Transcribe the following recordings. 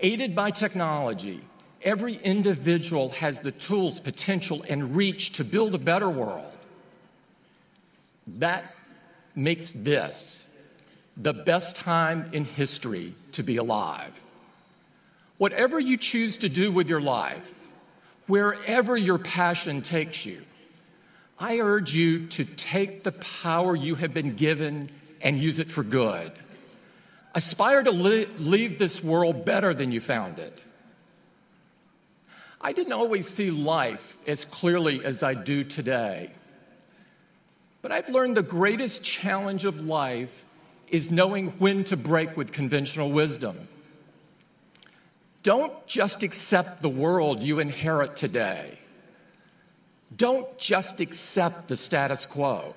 Aided by technology, every individual has the tools, potential, and reach to build a better world. That makes this the best time in history to be alive. Whatever you choose to do with your life, wherever your passion takes you, I urge you to take the power you have been given and use it for good. Aspire to li- leave this world better than you found it. I didn't always see life as clearly as I do today. But I've learned the greatest challenge of life is knowing when to break with conventional wisdom. Don't just accept the world you inherit today. Don't just accept the status quo.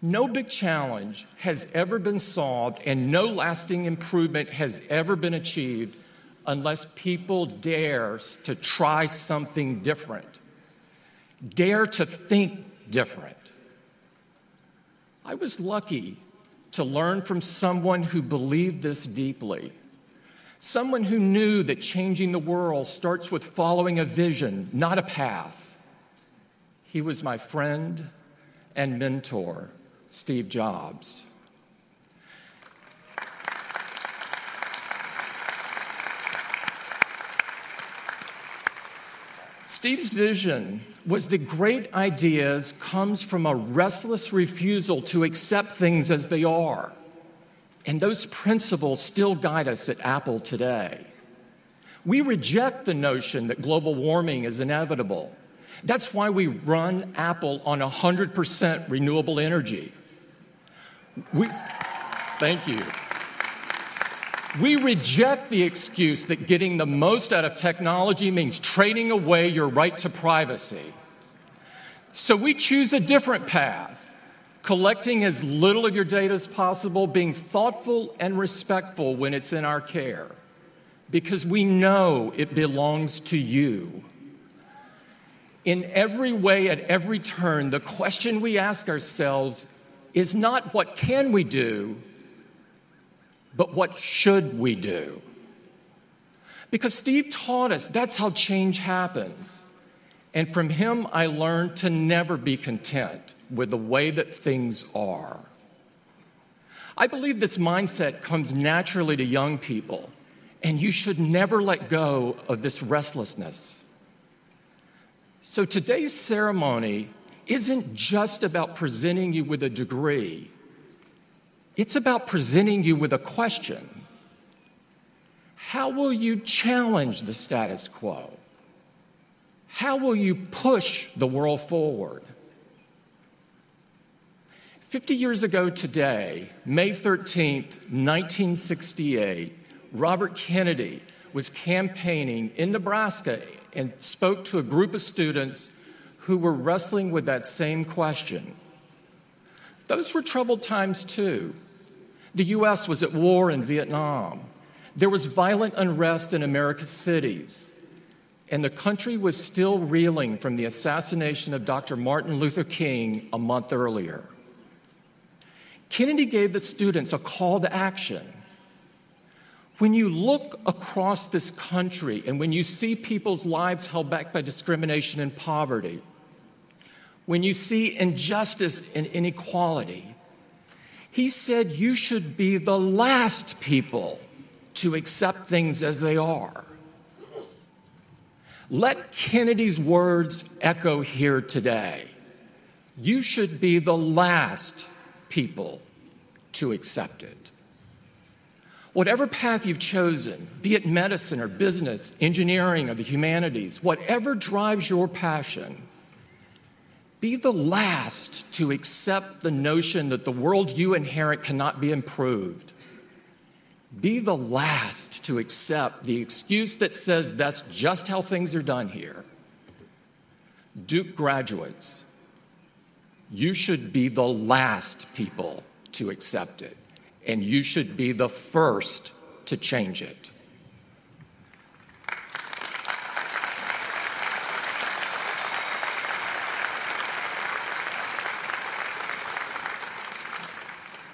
No big challenge has ever been solved and no lasting improvement has ever been achieved unless people dare to try something different, dare to think different. I was lucky to learn from someone who believed this deeply, someone who knew that changing the world starts with following a vision, not a path. He was my friend and mentor. Steve Jobs. Steve's vision was that great ideas comes from a restless refusal to accept things as they are. And those principles still guide us at Apple today. We reject the notion that global warming is inevitable. That's why we run Apple on 100% renewable energy. We, thank you. We reject the excuse that getting the most out of technology means trading away your right to privacy. So we choose a different path, collecting as little of your data as possible, being thoughtful and respectful when it's in our care, because we know it belongs to you. In every way, at every turn, the question we ask ourselves is not what can we do, but what should we do? Because Steve taught us that's how change happens. And from him, I learned to never be content with the way that things are. I believe this mindset comes naturally to young people, and you should never let go of this restlessness. So today's ceremony isn't just about presenting you with a degree, it's about presenting you with a question. How will you challenge the status quo? How will you push the world forward? 50 years ago today, May 13th, 1968, Robert Kennedy was campaigning in Nebraska and spoke to a group of students who were wrestling with that same question. Those were troubled times too. The U.S. was at war in Vietnam. There was violent unrest in America's cities. And the country was still reeling from the assassination of Dr. Martin Luther King a month earlier. Kennedy gave the students a call to action. When you look across this country and when you see people's lives held back by discrimination and poverty, when you see injustice and inequality. He said you should be the last people to accept things as they are. Let Kennedy's words echo here today. You should be the last people to accept it. Whatever path you've chosen, be it medicine or business, engineering or the humanities, whatever drives your passion, be the last to accept the notion that the world you inherit cannot be improved. Be the last to accept the excuse that says that's just how things are done here. Duke graduates, you should be the last people to accept it, and you should be the first to change it.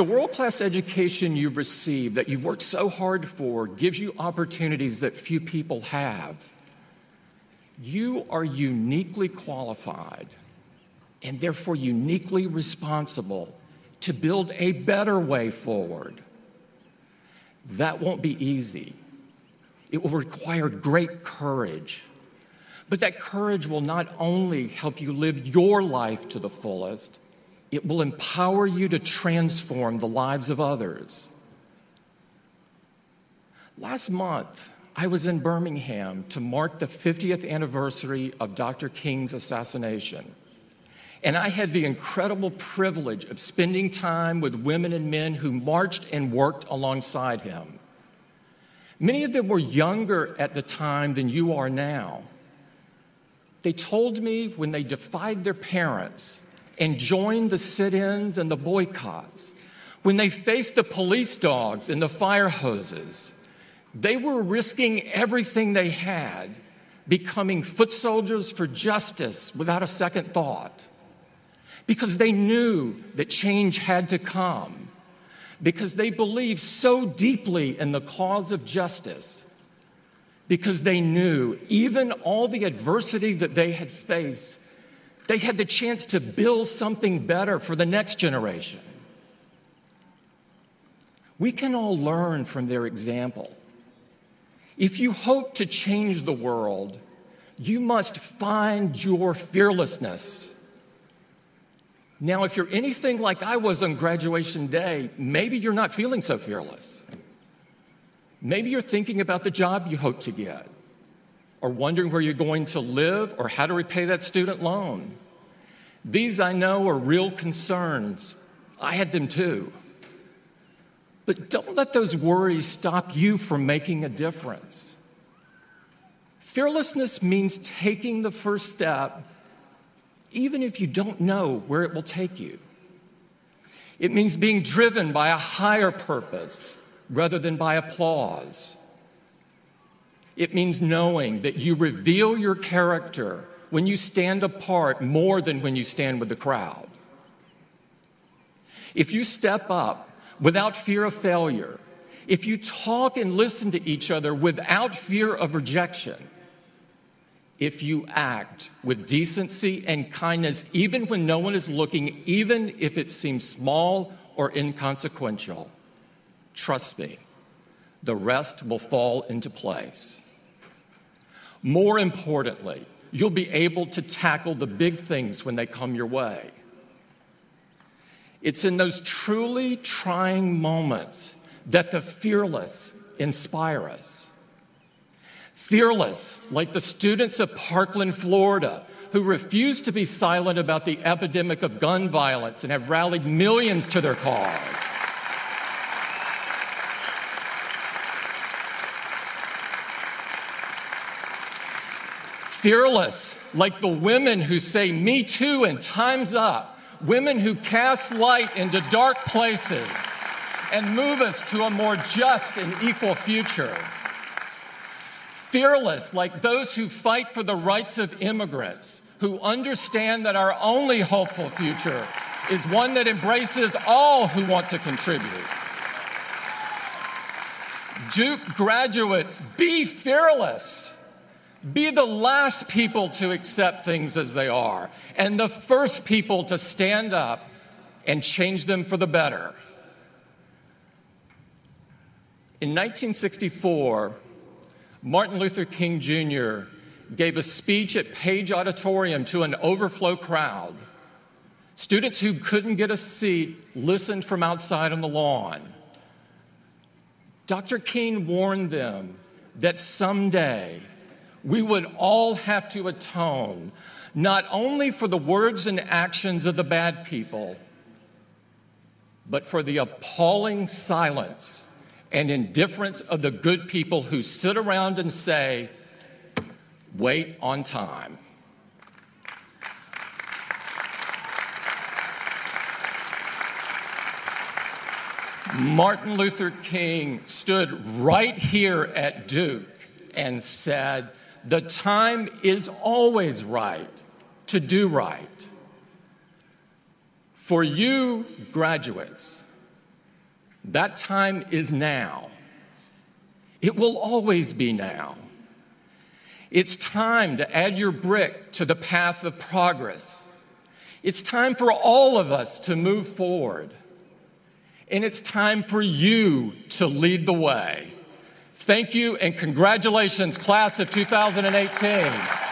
The world class education you've received, that you've worked so hard for, gives you opportunities that few people have, you are uniquely qualified and therefore uniquely responsible to build a better way forward. That won't be easy. It will require great courage. But that courage will not only help you live your life to the fullest, it will empower you to transform the lives of others. Last month, I was in Birmingham to mark the 50th anniversary of Dr. King's assassination. And I had the incredible privilege of spending time with women and men who marched and worked alongside him. Many of them were younger at the time than you are now. They told me when they defied their parents and joined the sit ins and the boycotts, when they faced the police dogs and the fire hoses, they were risking everything they had, becoming foot soldiers for justice without a second thought. Because they knew that change had to come, because they believed so deeply in the cause of justice, because they knew even all the adversity that they had faced, they had the chance to build something better for the next generation. We can all learn from their example. If you hope to change the world, you must find your fearlessness. Now, if you're anything like I was on graduation day, maybe you're not feeling so fearless. Maybe you're thinking about the job you hope to get, or wondering where you're going to live, or how to repay that student loan. These I know are real concerns. I had them too. But don't let those worries stop you from making a difference. Fearlessness means taking the first step, even if you don't know where it will take you. It means being driven by a higher purpose rather than by applause. It means knowing that you reveal your character when you stand apart more than when you stand with the crowd. If you step up without fear of failure, if you talk and listen to each other without fear of rejection, if you act with decency and kindness, even when no one is looking, even if it seems small or inconsequential, trust me, the rest will fall into place. More importantly, you'll be able to tackle the big things when they come your way. It's in those truly trying moments that the fearless inspire us. Fearless, like the students of Parkland, Florida, who refuse to be silent about the epidemic of gun violence and have rallied millions to their cause. Fearless, like the women who say, Me too, and time's up women who cast light into dark places and move us to a more just and equal future. Fearless, like those who fight for the rights of immigrants, who understand that our only hopeful future is one that embraces all who want to contribute. Duke graduates, be fearless. Be the last people to accept things as they are, and the first people to stand up and change them for the better. In 1964, Martin Luther King Jr. gave a speech at Page Auditorium to an overflow crowd. Students who couldn't get a seat listened from outside on the lawn. Dr. King warned them that someday we would all have to atone not only for the words and actions of the bad people, but for the appalling silence and indifference of the good people who sit around and say, wait on time. Martin Luther King stood right here at Duke and said, the time is always right to do right. For you, graduates, That time is now. It will always be now. It's time to add your brick to the path of progress. It's time for all of us to move forward. And it's time for you to lead the way. Thank you and congratulations, class of 2018.